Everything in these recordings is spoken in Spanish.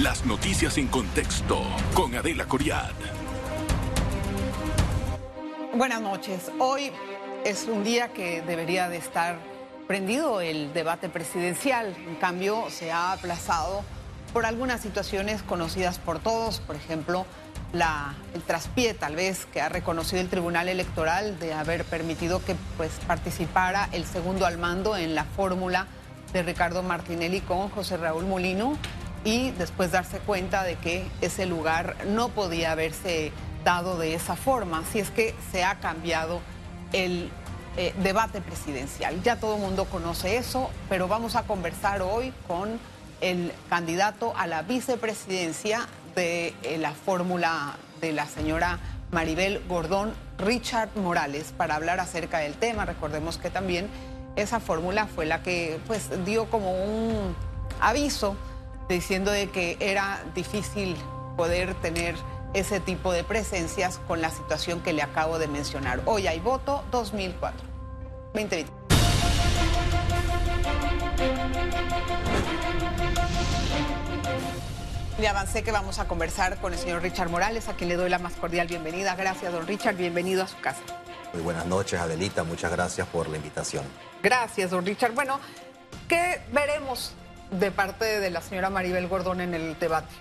Las noticias en contexto con Adela Coriad. Buenas noches. Hoy es un día que debería de estar prendido el debate presidencial. En cambio, se ha aplazado por algunas situaciones conocidas por todos, por ejemplo, el traspié tal vez que ha reconocido el Tribunal Electoral de haber permitido que pues, participara el segundo al mando en la fórmula de Ricardo Martinelli con José Raúl Molino y después darse cuenta de que ese lugar no podía haberse dado de esa forma, si es que se ha cambiado el eh, debate presidencial. Ya todo el mundo conoce eso, pero vamos a conversar hoy con el candidato a la vicepresidencia de eh, la fórmula de la señora Maribel Gordón, Richard Morales, para hablar acerca del tema. Recordemos que también esa fórmula fue la que pues dio como un aviso diciendo de que era difícil poder tener ese tipo de presencias con la situación que le acabo de mencionar. Hoy hay voto 2004. 2020. Le avancé que vamos a conversar con el señor Richard Morales, a quien le doy la más cordial bienvenida. Gracias, don Richard. Bienvenido a su casa. Muy buenas noches, Adelita. Muchas gracias por la invitación. Gracias, don Richard. Bueno, ¿qué veremos de parte de la señora Maribel Gordón en el debate?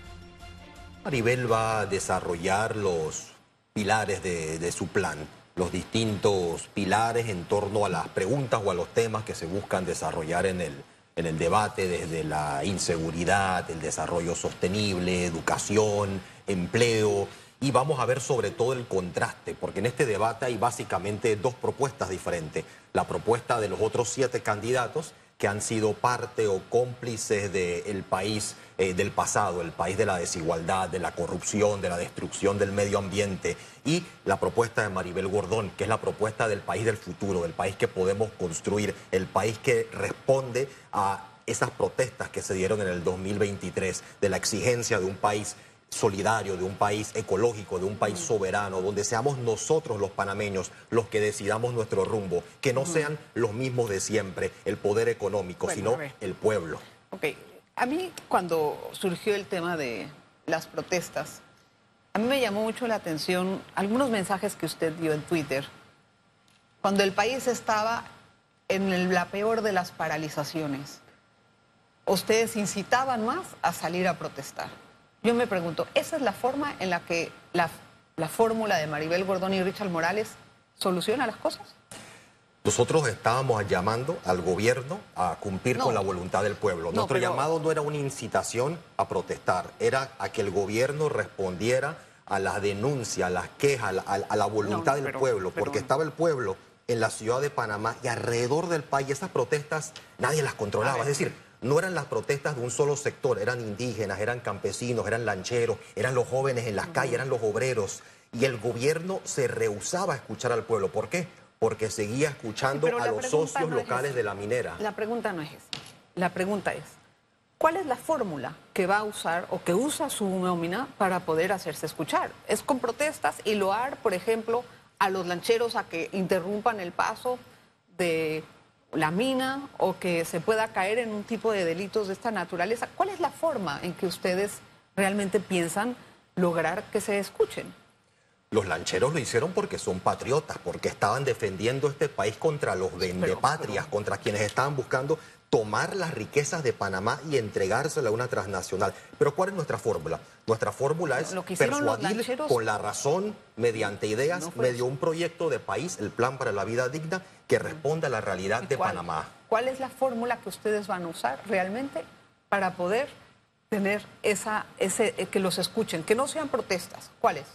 Maribel va a desarrollar los pilares de, de, su plan, los distintos pilares en torno a las preguntas o a los temas que se buscan desarrollar en el, en el debate, desde la inseguridad, el desarrollo sostenible, educación, empleo. Y vamos a ver sobre todo el contraste, porque en este debate hay básicamente dos propuestas diferentes. La propuesta de los otros siete candidatos que han sido parte o cómplices del país eh, del pasado, el país de la desigualdad, de la corrupción, de la destrucción del medio ambiente, y la propuesta de Maribel Gordón, que es la propuesta del país del futuro, del país que podemos construir, el país que responde a esas protestas que se dieron en el 2023, de la exigencia de un país solidario, de un país ecológico, de un país soberano, donde seamos nosotros los panameños los que decidamos nuestro rumbo, que no sean los mismos de siempre, el poder económico, sino el pueblo. Ok, a mí cuando surgió el tema de las protestas, a mí me llamó mucho la atención algunos mensajes que usted dio en Twitter, cuando el país estaba en la peor de las paralizaciones. Ustedes incitaban más a salir a protestar. Yo me pregunto, ¿esa es la forma en la que la, la fórmula de Maribel Gordón y Richard Morales soluciona las cosas? Nosotros estábamos llamando al gobierno a cumplir no. con la voluntad del pueblo. No, Nuestro pero... llamado no era una incitación a protestar, era a que el gobierno respondiera a las denuncias, a las quejas, a la, a la voluntad no, del pero, pueblo, porque estaba el pueblo en la ciudad de Panamá y alrededor del país esas protestas nadie las controlaba. Es decir, no eran las protestas de un solo sector, eran indígenas, eran campesinos, eran lancheros, eran los jóvenes en las calles, eran los obreros. Y el gobierno se rehusaba a escuchar al pueblo. ¿Por qué? Porque seguía escuchando sí, a los socios no locales es de la minera. La pregunta no es esa. La pregunta es, ¿cuál es la fórmula que va a usar o que usa su nómina para poder hacerse escuchar? ¿Es con protestas y loar, por ejemplo, a los lancheros a que interrumpan el paso de la mina o que se pueda caer en un tipo de delitos de esta naturaleza. ¿Cuál es la forma en que ustedes realmente piensan lograr que se escuchen? Los lancheros lo hicieron porque son patriotas, porque estaban defendiendo este país contra los vendepatrias, contra quienes estaban buscando tomar las riquezas de Panamá y entregársela a una transnacional. Pero ¿cuál es nuestra fórmula? Nuestra fórmula es persuadir con la razón, mediante ideas, no medio un proyecto de país, el plan para la vida digna, que responda a la realidad de cuál, Panamá. ¿Cuál es la fórmula que ustedes van a usar realmente para poder tener esa, ese, que los escuchen, que no sean protestas? ¿Cuál es?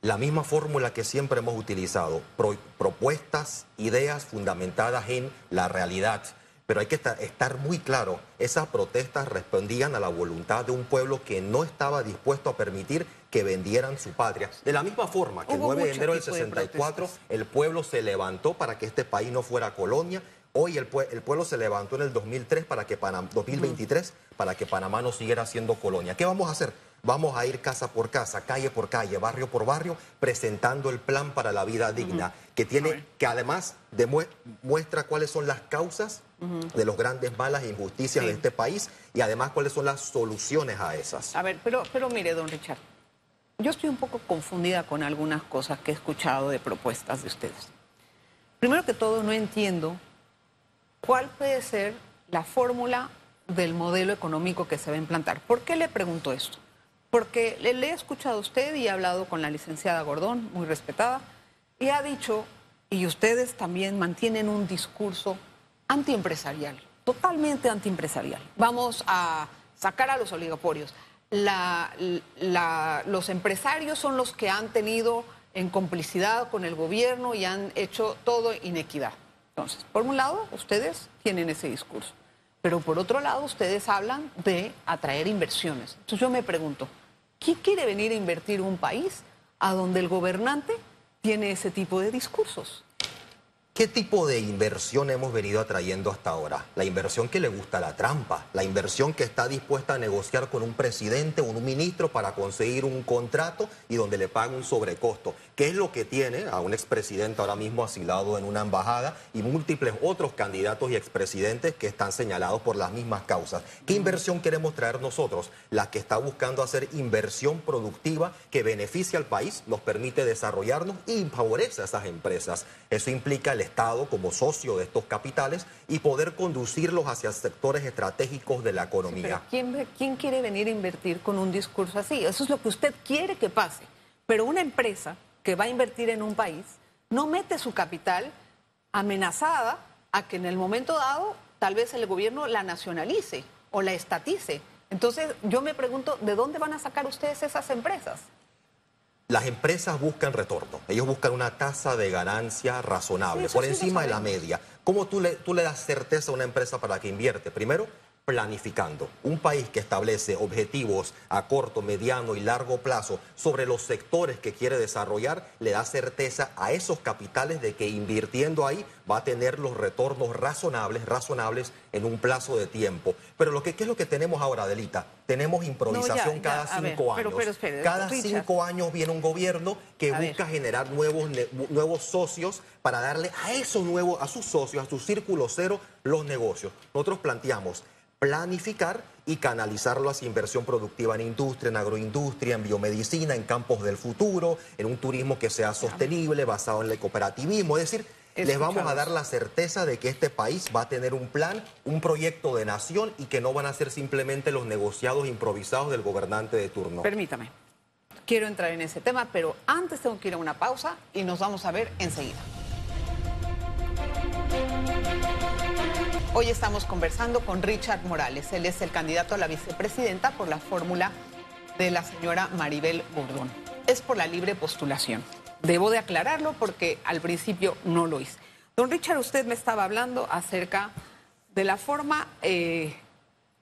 La misma fórmula que siempre hemos utilizado, pro, propuestas, ideas fundamentadas en la realidad pero hay que estar, estar, muy claro, esas protestas respondían a la voluntad de un pueblo que no estaba dispuesto a permitir que vendieran su patria. De la misma forma que el 9 de enero del 64 de el pueblo se levantó para que este país no fuera colonia, Hoy el, pueblo se levantó en el 2003 para que 2023 para que Panamá no siguiera siendo colonia. ¿Qué vamos a hacer? Vamos a ir casa por casa, calle por calle, barrio por barrio, presentando el plan para la vida digna, que tiene, que además demuestra cuáles son las causas de los grandes malas e injusticias de este país y además cuáles son las soluciones a esas. A ver, pero, pero mire, don Richard, yo estoy un poco confundida con algunas cosas que he escuchado de propuestas de ustedes. Primero que todo, no entiendo cuál puede ser la fórmula del modelo económico que se va a implantar. ¿Por qué le pregunto esto? Porque le, he escuchado a usted y he hablado con la licenciada Gordón, muy respetada, y ha dicho, y ustedes también mantienen un discurso antiempresarial, totalmente antiempresarial. Vamos a sacar a los oligopolios. los empresarios son los que han tenido en complicidad con el gobierno y han hecho todo inequidad. Entonces, por un lado, ustedes tienen ese discurso, pero por otro lado, ustedes hablan de atraer inversiones. Entonces yo me pregunto, ¿quién quiere venir a invertir un país a donde el gobernante tiene ese tipo de discursos? ¿Qué tipo de inversión hemos venido atrayendo hasta ahora? La inversión que le gusta la trampa, la inversión que está dispuesta a negociar con un presidente o un ministro para conseguir un contrato y donde le paga un sobrecosto. ¿Qué es lo que tiene a un expresidente ahora mismo asilado en una embajada y múltiples otros candidatos y expresidentes que están señalados por las mismas causas? ¿Qué inversión queremos traer nosotros? La que está buscando hacer inversión productiva que beneficie al país, nos permite desarrollarnos y favorece a esas empresas. Eso implica el Estado como socio de estos capitales y poder conducirlos hacia sectores estratégicos de la economía. ¿quién, ¿Quién quiere venir a invertir con un discurso así? Eso es lo que usted quiere que pase. Pero una empresa que va a invertir en un país no mete su capital amenazada a que en el momento dado tal vez el gobierno la nacionalice o la estatice. Entonces yo me pregunto, ¿de dónde van a sacar ustedes esas empresas? Las empresas buscan retorno, ellos buscan una tasa de ganancia razonable, por encima de la media. ¿Cómo tú le, tú le das certeza a una empresa para que invierte? Primero, planificando. Un país que establece objetivos a corto, mediano y largo plazo sobre los sectores que quiere desarrollar, le da certeza a esos capitales de que invirtiendo ahí va a tener los retornos razonables, razonables en un plazo de tiempo. Pero lo que ¿qué es lo que tenemos ahora, Delita? Tenemos improvisación cada cinco años. cada cinco años viene un gobierno que busca generar nuevos, nuevos socios para darle a esos nuevos, a sus socios, a su círculo cero, los negocios. Nosotros planteamos planificar y canalizarlo hacia inversión productiva en industria, en agroindustria, en biomedicina, en campos del futuro, en un turismo que sea sostenible, basado en el cooperativismo. Es decir, les vamos a dar la certeza de que este país va a tener un plan, un proyecto de nación y que no van a ser simplemente los negociados improvisados del gobernante de turno. Permítame, quiero entrar en ese tema, pero antes tengo que ir a una pausa y nos vamos a ver enseguida. Hoy estamos conversando con Richard Morales. Él es el candidato a la vicepresidenta por la fórmula de la señora Maribel Gordón. Es por la libre postulación. Debo de aclararlo porque al principio no lo hice. Don Richard, usted me estaba hablando acerca de la forma eh,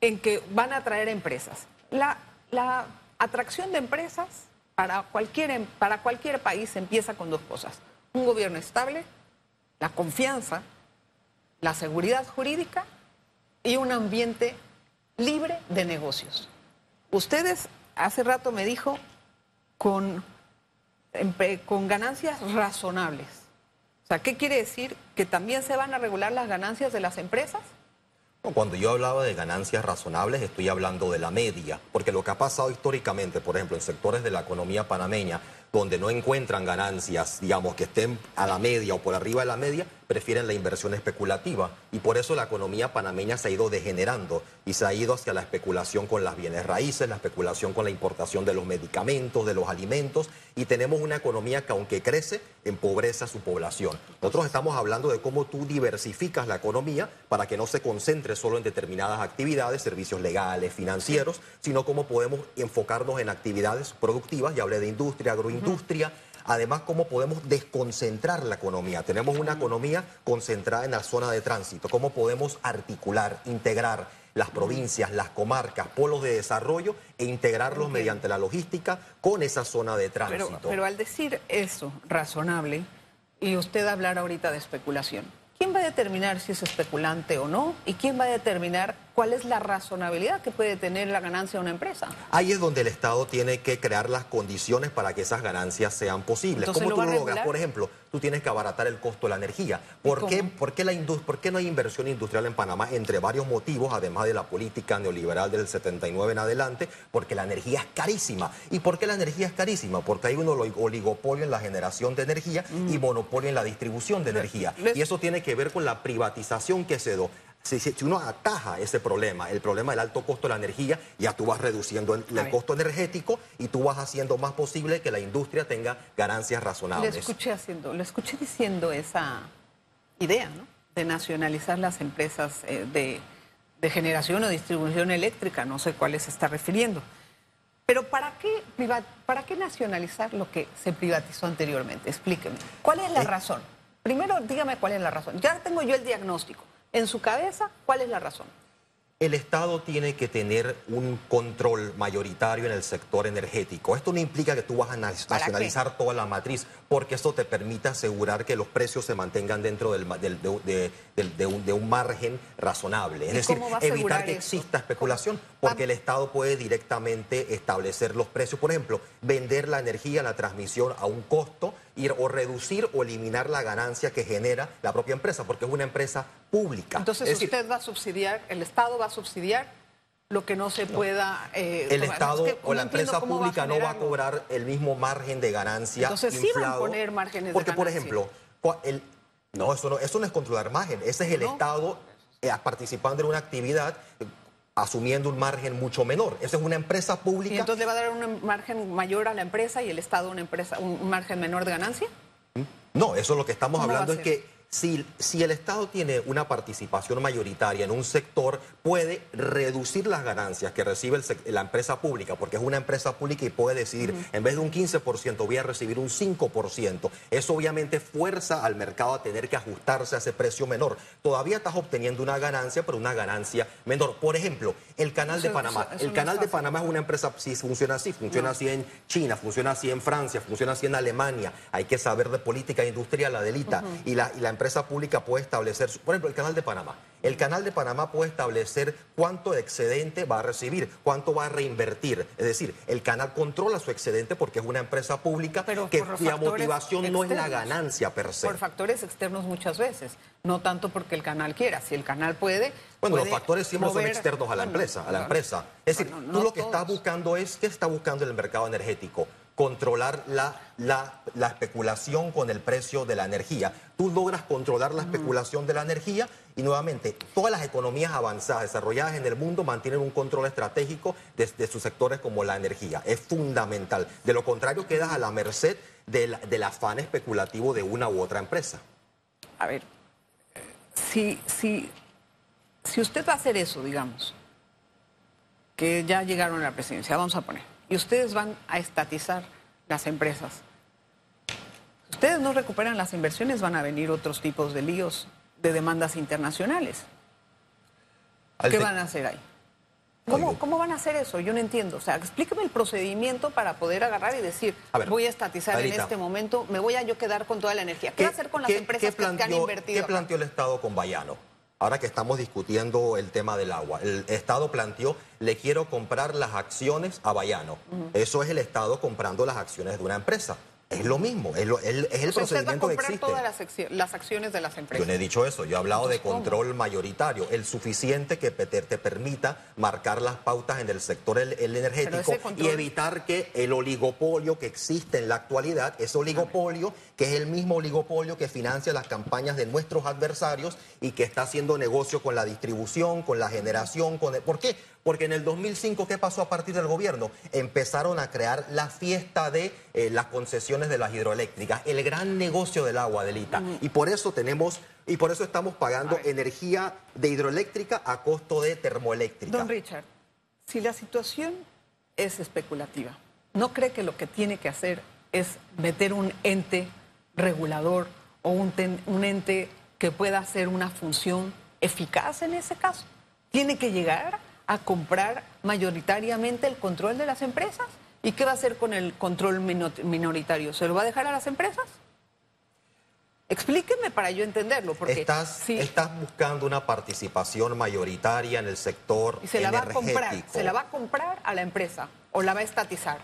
en que van a atraer empresas. La, la atracción de empresas para cualquier, em, para cualquier país empieza con dos cosas. Un gobierno estable, la confianza la seguridad jurídica y un ambiente libre de negocios. Ustedes, hace rato me dijo, con, con ganancias razonables. O sea, ¿qué quiere decir? ¿Que también se van a regular las ganancias de las empresas? Cuando yo hablaba de ganancias razonables, estoy hablando de la media, porque lo que ha pasado históricamente, por ejemplo, en sectores de la economía panameña, donde no encuentran ganancias, digamos, que estén a la media o por arriba de la media, prefieren la inversión especulativa. Y por eso la economía panameña se ha ido degenerando y se ha ido hacia la especulación con las bienes raíces, la especulación con la importación de los medicamentos, de los alimentos. Y tenemos una economía que aunque crece, empobrece a su población. Nosotros estamos hablando de cómo tú diversificas la economía para que no se concentre solo en determinadas actividades, servicios legales, financieros, sino cómo podemos enfocarnos en actividades productivas. Ya hablé de industria, agroindustria. Además, cómo podemos desconcentrar la economía. Tenemos una economía concentrada en la zona de tránsito. Cómo podemos articular, integrar las provincias, las comarcas, polos de desarrollo e integrarlos mediante la logística con esa zona de tránsito. Pero, al decir eso, razonable, y usted hablar ahorita de especulación, ¿quién va a determinar si es especulante o no? ¿Y quién va a determinar cuál es la razonabilidad que puede tener la ganancia de una empresa? Ahí es donde el Estado tiene que crear las condiciones para que esas ganancias sean posibles. ¿Cómo tú lo logras? Por ejemplo, tú tienes que abaratar el costo de la energía. ¿Por qué, ¿Por, qué la ¿Por qué no hay inversión industrial en Panamá? Entre varios motivos, además de la política neoliberal del 79 en adelante, porque la energía es carísima. ¿Y por qué la energía es carísima? Porque hay un oligopolio en la generación de energía y mm. monopolio en la distribución de energía. Y eso tiene que ver con la privatización que se dio. Si, uno ataja ese problema, el problema del alto costo de la energía, ya tú vas reduciendo el, costo energético y tú vas haciendo más posible que la industria tenga ganancias razonables. Le escuché, haciendo, le escuché diciendo esa idea, ¿no? De nacionalizar las empresas eh, de, de generación o distribución eléctrica, no sé cuál se está refiriendo. Pero ¿para qué, ¿para qué nacionalizar lo que se privatizó anteriormente? Explíqueme. ¿Cuál es la razón? Primero, dígame cuál es la razón. Ya tengo yo el diagnóstico. En su cabeza, ¿cuál es la razón? El Estado tiene que tener un control mayoritario en el sector energético. Esto no implica que tú vas a nacionalizar toda la matriz, porque esto te permite asegurar que los precios se mantengan dentro del, de, un, margen razonable. Es decir, evitar que exista especulación, porque el Estado puede directamente establecer los precios. Por ejemplo, vender la energía, la transmisión a un costo ir, o reducir o eliminar la ganancia que genera la propia empresa, porque es una empresa pública. Entonces usted va a subsidiar, el Estado va a subsidiar lo que no se pueda... Eh, el Estado o la empresa pública no va a cobrar el mismo margen de ganancia Entonces sí van a poner márgenes porque, de ganancia. Porque, por ejemplo, el, no, eso no, eso no es controlar margen, ese es el Estado eh, participando en una actividad asumiendo un margen mucho menor. Esa es una empresa pública. ¿Y entonces le va a dar un margen mayor a la empresa y el Estado una empresa un margen menor de ganancia? No, eso lo que estamos hablando es que si, si, el Estado tiene una participación mayoritaria en un sector, puede reducir las ganancias que recibe la empresa pública, porque es una empresa pública y puede decidir, en vez de un 15%, voy a recibir un 5%. Eso obviamente fuerza al mercado a tener que ajustarse a ese precio menor. Todavía estás obteniendo una ganancia, pero una ganancia menor. Por ejemplo, el Canal de Panamá. el Canal de Panamá es una empresa, si funciona así, funciona así en China, funciona así en Francia, funciona así en Alemania. Hay que saber de política industrial, la delita. y, la, y la empresa pública puede establecer, por ejemplo, el Canal de Panamá. El Canal de Panamá puede establecer cuánto excedente va a recibir, cuánto va a reinvertir. Es decir, el canal controla su excedente porque es una empresa pública Pero que cuya motivación no es la ganancia per se. Por factores externos muchas veces, no tanto porque el canal quiera. Si el canal puede... Bueno, los factores siempre son externos a la empresa. A la empresa. Es decir, tú lo que estás buscando es, ¿qué está buscando el mercado energético? Controlar la, la, especulación con el precio de la energía. Tú logras controlar la especulación de la energía y nuevamente todas las economías avanzadas, desarrolladas en el mundo, mantienen un control estratégico de, sus sectores como la energía. Es fundamental. De lo contrario, quedas a la merced del, del afán especulativo de una u otra empresa. A ver, si, si, si usted va a hacer eso, digamos, que ya llegaron a la presidencia, vamos a poner y ustedes van a estatizar las empresas. Si ustedes no recuperan las inversiones, van a venir otros tipos de líos de demandas internacionales. ¿Qué van a hacer ahí? ¿Cómo, ¿Cómo, van a hacer eso? Yo no entiendo. O sea, explíqueme el procedimiento para poder agarrar y decir, voy a estatizar en este momento, me voy a yo quedar con toda la energía. ¿Qué, va a hacer con las empresas que han invertido? ¿Qué planteó el Estado con Bayano? Ahora que estamos discutiendo el tema del agua, el Estado planteó, le quiero comprar las acciones a Bayano. Eso es el Estado comprando las acciones de una empresa. Es lo mismo, es, el procedimiento que existe. todas las, acciones de las empresas. Yo no he dicho eso, yo he hablado de control mayoritario, el suficiente que te, permita marcar las pautas en el sector energético y evitar que el oligopolio que existe en la actualidad, ese oligopolio que es el mismo oligopolio que financia las campañas de nuestros adversarios y que está haciendo negocio con la distribución, con la generación, con ¿por qué? Porque en el 2005, ¿qué pasó a partir del gobierno? Empezaron a crear la fiesta de eh, las concesiones de las hidroeléctricas, el gran negocio del agua, Delita. Y por eso tenemos, y por eso estamos pagando energía de hidroeléctrica a costo de termoeléctrica. Don Richard, si la situación es especulativa, ¿no cree que lo que tiene que hacer es meter un ente regulador o un, un ente que pueda hacer una función eficaz en ese caso? ¿Tiene que llegar a comprar mayoritariamente el control de las empresas? ¿Y qué va a hacer con el control minoritario? ¿Se lo va a dejar a las empresas? Explíqueme para yo entenderlo, porque estás, sí, estás buscando una participación mayoritaria en el sector y se la va a energético. comprar, se la va a comprar a la empresa o la va a estatizar.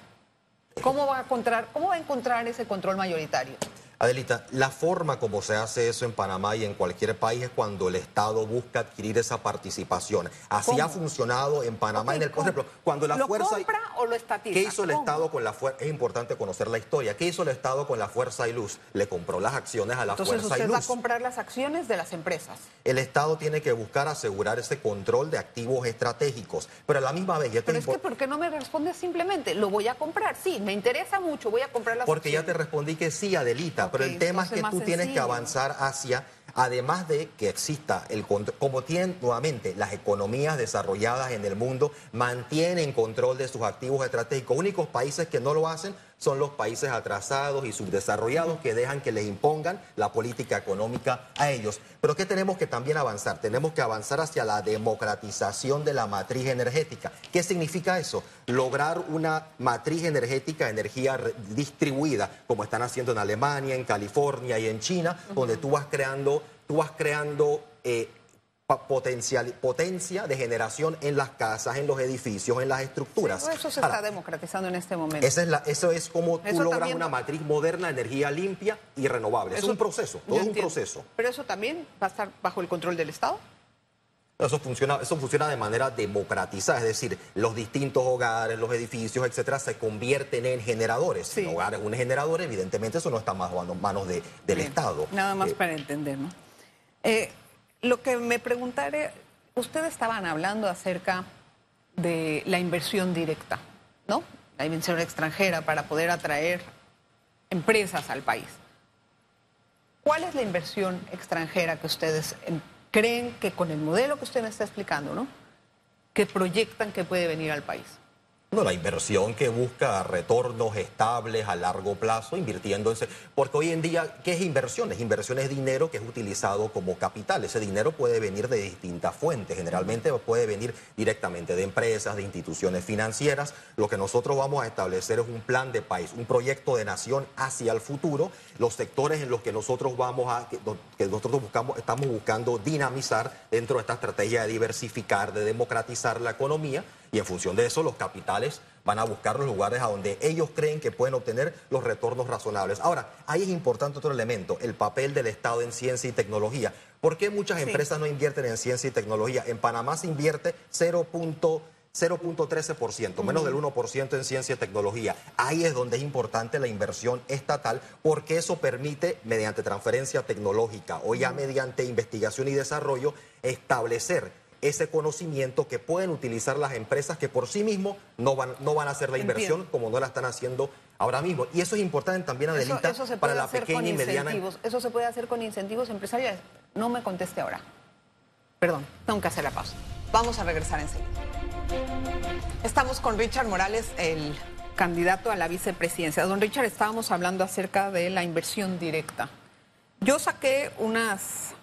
¿Cómo va a encontrar, cómo va a encontrar ese control mayoritario? Adelita, la forma como se hace eso en Panamá y en cualquier país es cuando el Estado busca adquirir esa participación. Así ¿Cómo? ha funcionado en Panamá. En el, por ejemplo, cuando la ¿Lo fuerza... compra o lo estatiza? ¿Qué hizo el ¿Cómo? Estado con la fuerza? Es importante conocer la historia. ¿Qué hizo el Estado con la fuerza y luz? Le compró las acciones a la Entonces fuerza y usted va a luz. comprar las acciones de las empresas. El Estado tiene que buscar asegurar ese control de activos estratégicos. Pero a la misma vez, Pero es que, ¿por qué no me responde simplemente? Lo voy a comprar, sí, me interesa mucho, voy a comprar las Porque ya te respondí que sí, Adelita, pero el tema es que tú tienes que avanzar hacia, además de que exista el control, como tienen nuevamente las economías desarrolladas en el mundo, mantienen control de sus activos estratégicos. Únicos países que no lo hacen son los países atrasados y subdesarrollados que dejan que les impongan la política económica a ellos. Pero ¿qué tenemos que también avanzar? Tenemos que avanzar hacia la democratización de la matriz energética. ¿Qué significa eso? Lograr una matriz energética, energía distribuida, como están haciendo en Alemania, en California y en China, donde tú vas creando, tú vas creando eh, potencial, potencia de generación en las casas, en los edificios, en las estructuras. Eso se Ahora, está democratizando en este momento. esa es la, eso es como tú logras también- una matriz moderna, energía limpia y renovable. Eso- es un proceso, todo es un entiendo. proceso. Pero eso también va a estar bajo el control del Estado. Eso funciona, eso funciona de manera democratizada, es decir, los distintos hogares, los edificios, etcétera, se convierten en generadores. Sí. Si un hogar es un generador, evidentemente eso no está más en manos de- del Bien, Estado. Nada más Eh, para entender, ¿no? Eh, lo que me preguntaré, ustedes estaban hablando acerca de la inversión directa, ¿no? La inversión extranjera para poder atraer empresas al país. ¿Cuál es la inversión extranjera que ustedes creen que con el modelo que usted me está explicando, ¿no? Que proyectan que puede venir al país? No, la inversión que busca retornos estables a largo plazo, invirtiendo en... se- Porque hoy en día, ¿qué es inversión? Es inversión es dinero que es utilizado como capital. Ese dinero puede venir de distintas fuentes. Generalmente puede venir directamente de empresas, de instituciones financieras. Lo que nosotros vamos a establecer es un plan de país, un proyecto de nación hacia el futuro. Los sectores en los que nosotros vamos a... que nosotros buscamos, estamos buscando dinamizar dentro de esta estrategia de diversificar, de democratizar la economía y en función de eso los capitales van a buscar los lugares a donde ellos creen que pueden obtener los retornos razonables. Ahora, ahí es importante otro elemento, el papel del Estado en ciencia y tecnología. ¿Por qué muchas Sí. empresas no invierten en ciencia y tecnología? En Panamá se invierte 0.0 0.13%, menos del 1% en ciencia y tecnología. Ahí es donde es importante la inversión estatal porque eso permite, mediante transferencia tecnológica o ya mediante investigación y desarrollo, establecer ese conocimiento que pueden utilizar las empresas que por sí mismos no van, no van a hacer la inversión Entiendo. como no la están haciendo ahora mismo. Y eso es importante también, Eso, Adelita, eso se para la pequeña y mediana. Eso se puede hacer con incentivos empresariales. No me conteste ahora. Perdón, tengo que hacer la pausa. Vamos a regresar enseguida. Estamos con Richard Morales, el candidato a la vicepresidencia. Don Richard, estábamos hablando acerca de la inversión directa. Yo saqué unas...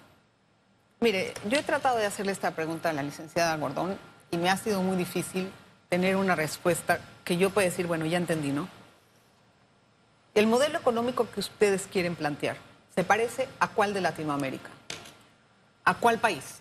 Mire, yo he tratado de hacerle esta pregunta a la licenciada Gordón y me ha sido muy difícil tener una respuesta que yo pueda decir, bueno, ya entendí, ¿no? El modelo económico que ustedes quieren plantear, ¿se parece a cuál de Latinoamérica? ¿A cuál país?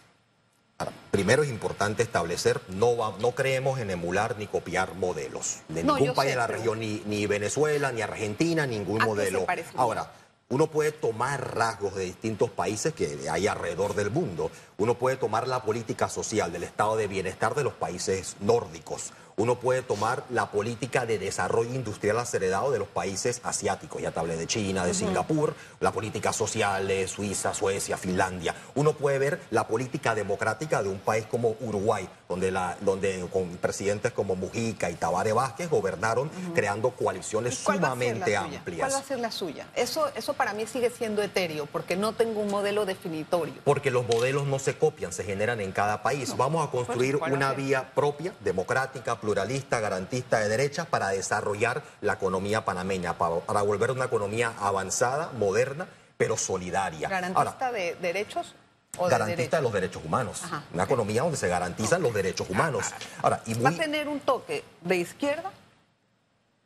Ahora, primero es importante establecer, no, va- no creemos en emular ni copiar modelos de No, ningún yo país sé, de la región, ni, ni Venezuela, ni Argentina, ningún ¿A qué se modelo. Ahora, uno puede tomar rasgos de distintos países que hay alrededor del mundo. Uno puede tomar la política social del estado de bienestar de los países nórdicos. Uno puede tomar la política de desarrollo industrial acelerado de los países asiáticos. Ya te hablé de China, de Singapur, la política social de Suiza, Suecia, Finlandia. Uno puede ver la política democrática de un país como Uruguay, donde, la, donde con presidentes como Mujica y Tabaré Vázquez gobernaron creando coaliciones ¿Cuál va a ser la sumamente amplias. ¿Cuál va a ser la suya? Eso, eso para mí sigue siendo etéreo porque no tengo un modelo definitorio. Porque los modelos no se copian, se generan en cada país. Vamos a construir ¿cuál va a una vía propia, democrática, pluralista, garantista de derechas para desarrollar la economía panameña, para, para volver una economía avanzada, moderna, pero solidaria. ¿Garantista Ahora, de derechos o garantista de derechos? los derechos humanos. Ajá, una economía donde se garantizan los derechos humanos. Ahora, y ¿Va a tener un toque de izquierda?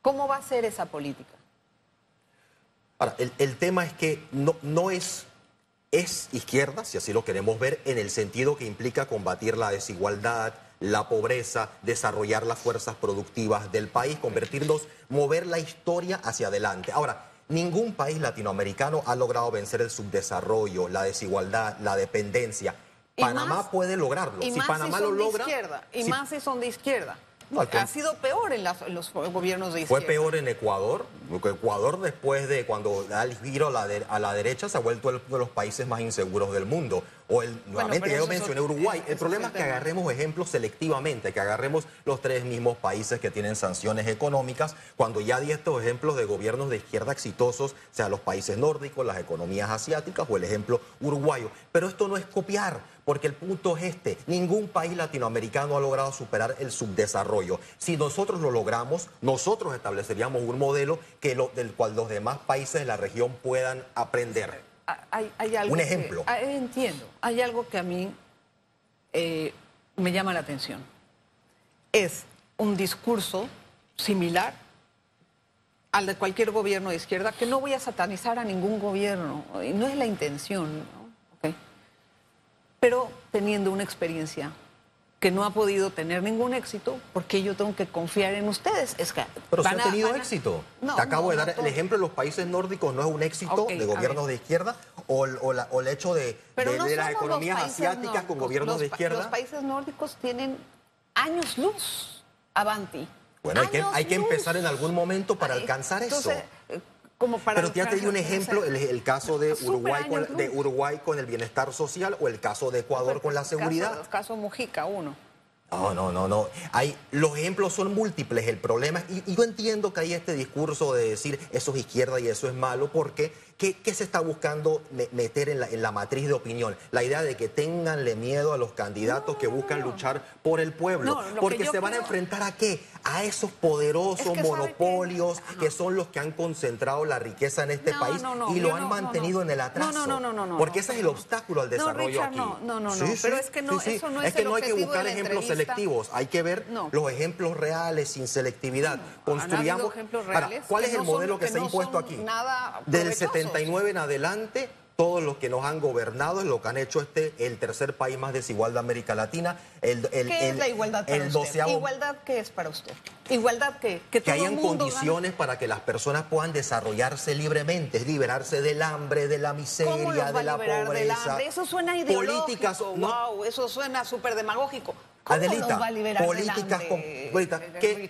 ¿Cómo va a ser esa política? Ahora, el, el tema es que no, no es, es izquierda, si así lo queremos ver, en el sentido que implica combatir la desigualdad, la pobreza, desarrollar las fuerzas productivas del país, convertirnos, mover la historia hacia adelante. Ahora, ningún país latinoamericano ha logrado vencer el subdesarrollo, la desigualdad, la dependencia. Panamá más- puede lograrlo. Y si más Panamá si lo son logra, de izquierda. Y si- más si son de izquierda. No, ha sido peor en, las- en los gobiernos de izquierda. Fue peor en Ecuador. Ecuador, después de cuando da el giro a la, de- a la derecha, se ha vuelto el- uno de los países más inseguros del mundo. O el, nuevamente, ya yo mencioné otro- Uruguay. El problema es que tema. agarremos ejemplos selectivamente, que agarremos los tres mismos países que tienen sanciones económicas, cuando ya di estos ejemplos de gobiernos de izquierda exitosos, sea los países nórdicos, las economías asiáticas o el ejemplo uruguayo. Pero esto no es copiar, porque el punto es este. Ningún país latinoamericano ha logrado superar el subdesarrollo. Si nosotros lo logramos, nosotros estableceríamos un modelo que lo- del cual los demás países de la región puedan aprender. Hay, hay algo Un ejemplo. ah, entiendo. Hay algo que a mí eh, me llama la atención. Es un discurso similar al de cualquier gobierno de izquierda, que no voy a satanizar a ningún gobierno, no es la intención, ¿no? Pero teniendo una experiencia que no ha podido tener ningún éxito, porque yo tengo que confiar en ustedes. Es que Pero van ha a- tenido van a- éxito. No, Te acabo no, de no dar el todo. ejemplo de los países nórdicos, no es un éxito Ok, de gobiernos de izquierda o, el- o la- o el hecho de, de- no de las economías asiáticas con gobiernos Los de izquierda. Los países nórdicos tienen años luz, Avanti. Bueno, hay que, hay que empezar en algún momento para Ay, alcanzar entonces, eso. Como para Pero ya te di un ejemplo, el, el caso de Uruguay, con, de. Uruguay con el bienestar social o el caso de Ecuador con la Caso- seguridad. Caso, Mujica, uno. No, no, no, no. Hay, los ejemplos son múltiples. El problema y, y yo entiendo que hay este discurso de decir eso es izquierda y eso es malo, porque ¿qué, qué se está buscando me- meter en la, en la matriz de opinión? La idea de que tenganle miedo a los candidatos que buscan luchar por el pueblo. No, porque se van a enfrentar a qué? A esos poderosos monopolios que son los que han concentrado la riqueza en este país y lo han mantenido en el atraso. No, no, no, no, no, porque ese es el obstáculo al desarrollo Richard, aquí. no, no, no, no, Sí, pero es que no, sí, eso no es Es que el no hay que buscar ejemplos. Selectivos, hay que ver No. los ejemplos reales sin selectividad. Construyamos. Ahora, reales ¿cuál que es el no son- modelo que, que se ha no impuesto aquí? nada Del provechosos. 79 en adelante, todos los que nos han gobernado es lo que han hecho este, el tercer país más desigual de América Latina. El, el, ¿Qué el- es la igualdad para el usted? doceavo- ¿Igualdad qué es para usted? ¿Igualdad qué? que el hayan gane- condiciones para que las personas puedan desarrollarse libremente, liberarse del hambre, de la ¿Cómo miseria, los va de a la liberar del pobreza. hambre? Eso suena ideológico. Políticas, no, wow, eso suena súper demagógico. ¿Cómo Adelita, va a liberar políticas del con- hambre, eh, ¿qué,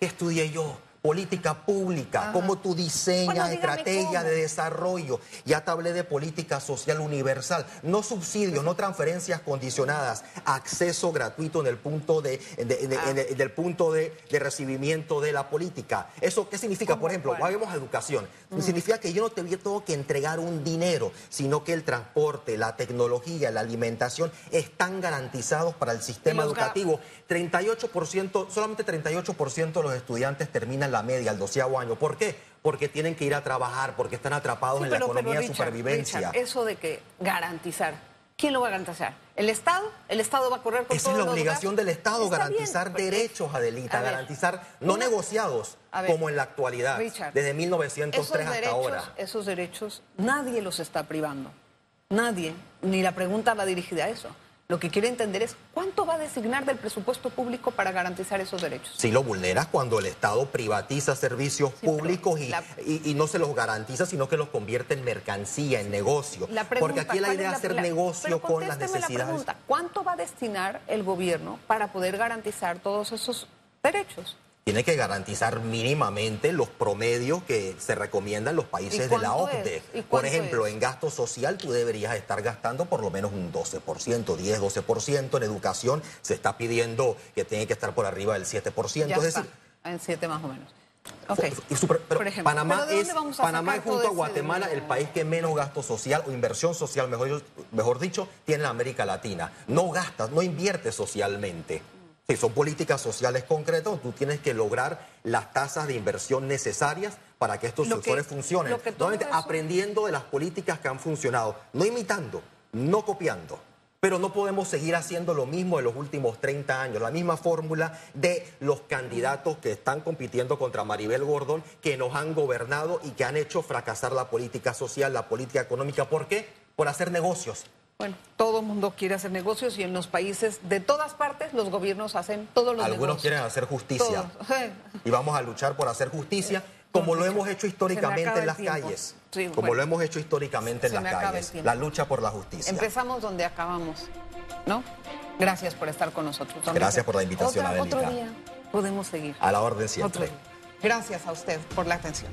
qué estudié yo? Política pública, Ajá. cómo tú diseñas Bueno, estrategia cómo. de desarrollo. Ya te hablé de política social universal, no subsidios, no transferencias condicionadas, acceso gratuito en el punto de, de- de- Ah. del punto de, de recibimiento de la política. ¿Eso qué significa? ¿Cómo Por ejemplo, a educación. Significa que yo no te tengo que entregar un dinero, sino que el transporte, la tecnología, la alimentación están garantizados para el sistema educativo. 38%, solamente 38% de los estudiantes terminan la media, el doceavo año. ¿Por qué? Porque tienen que ir a trabajar, porque están atrapados Sí, en la economía de supervivencia. Richard, eso de que garantizar. ¿Quién lo va a garantizar? ¿El Estado? ¿El Estado va a correr con Esa es la obligación del Estado, Está garantizar bien, pero- derechos, Adelita, A ver, garantizar, no una- negociados, ver, como en la actualidad, Richard, desde 1903 esos hasta derechos, ahora. Esos derechos nadie los está privando. Nadie. Ni la pregunta va dirigida a eso. Lo que quiero entender es cuánto va a designar del presupuesto público para garantizar esos derechos. Si lo vulneras cuando el Estado privatiza servicios públicos y, la- y- y no se los garantiza, sino que los convierte en mercancía, en negocio. La pregunta, Porque aquí la ¿cuál idea es la- hacer negocio con las contésteme la necesidades. pregunta, ¿Cuánto va a destinar el gobierno para poder garantizar todos esos derechos? Tiene que garantizar mínimamente los promedios que se recomiendan los países ¿Y de la OCDE. Por ejemplo, es? en gasto social tú deberías estar gastando por lo menos un 12%, 10, 12%. En educación se está pidiendo que tiene que estar por arriba del 7%. Ya es está, decir, en siete más o menos. Ok. y super- pero Por ejemplo, Panamá ¿pero es, Panamá junto a Guatemala el país que menos gasto social o inversión social, mejor, mejor dicho, tiene en América Latina. No gasta, no invierte socialmente. Sí, son políticas sociales concretas, tú tienes que lograr las tasas de inversión necesarias para que estos Lo sectores funcionen. que eso- aprendiendo de las políticas que han funcionado, no imitando, no copiando, pero no podemos seguir haciendo lo mismo de los últimos 30 años, la misma fórmula de los candidatos que están compitiendo contra Maribel Gordon, que nos han gobernado y que han hecho fracasar la política social, la política económica. ¿Por qué? Por hacer negocios. Bueno, todo el mundo quiere hacer negocios y en los países de todas partes los gobiernos hacen todos los Algunos negocios. quieren hacer justicia. Todos. Y vamos a luchar por hacer justicia como lo hemos hecho históricamente en las tiempo. calles. Sí, como bueno. lo hemos hecho históricamente en las calles. La lucha por la justicia. Empezamos donde acabamos, ¿no? Gracias por estar con nosotros. Gracias por la invitación, Otra- Otro Adélica. día podemos seguir. A la orden Otro siempre. Gracias a usted por la atención.